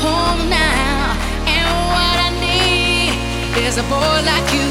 home now, and what I need is a boy like you.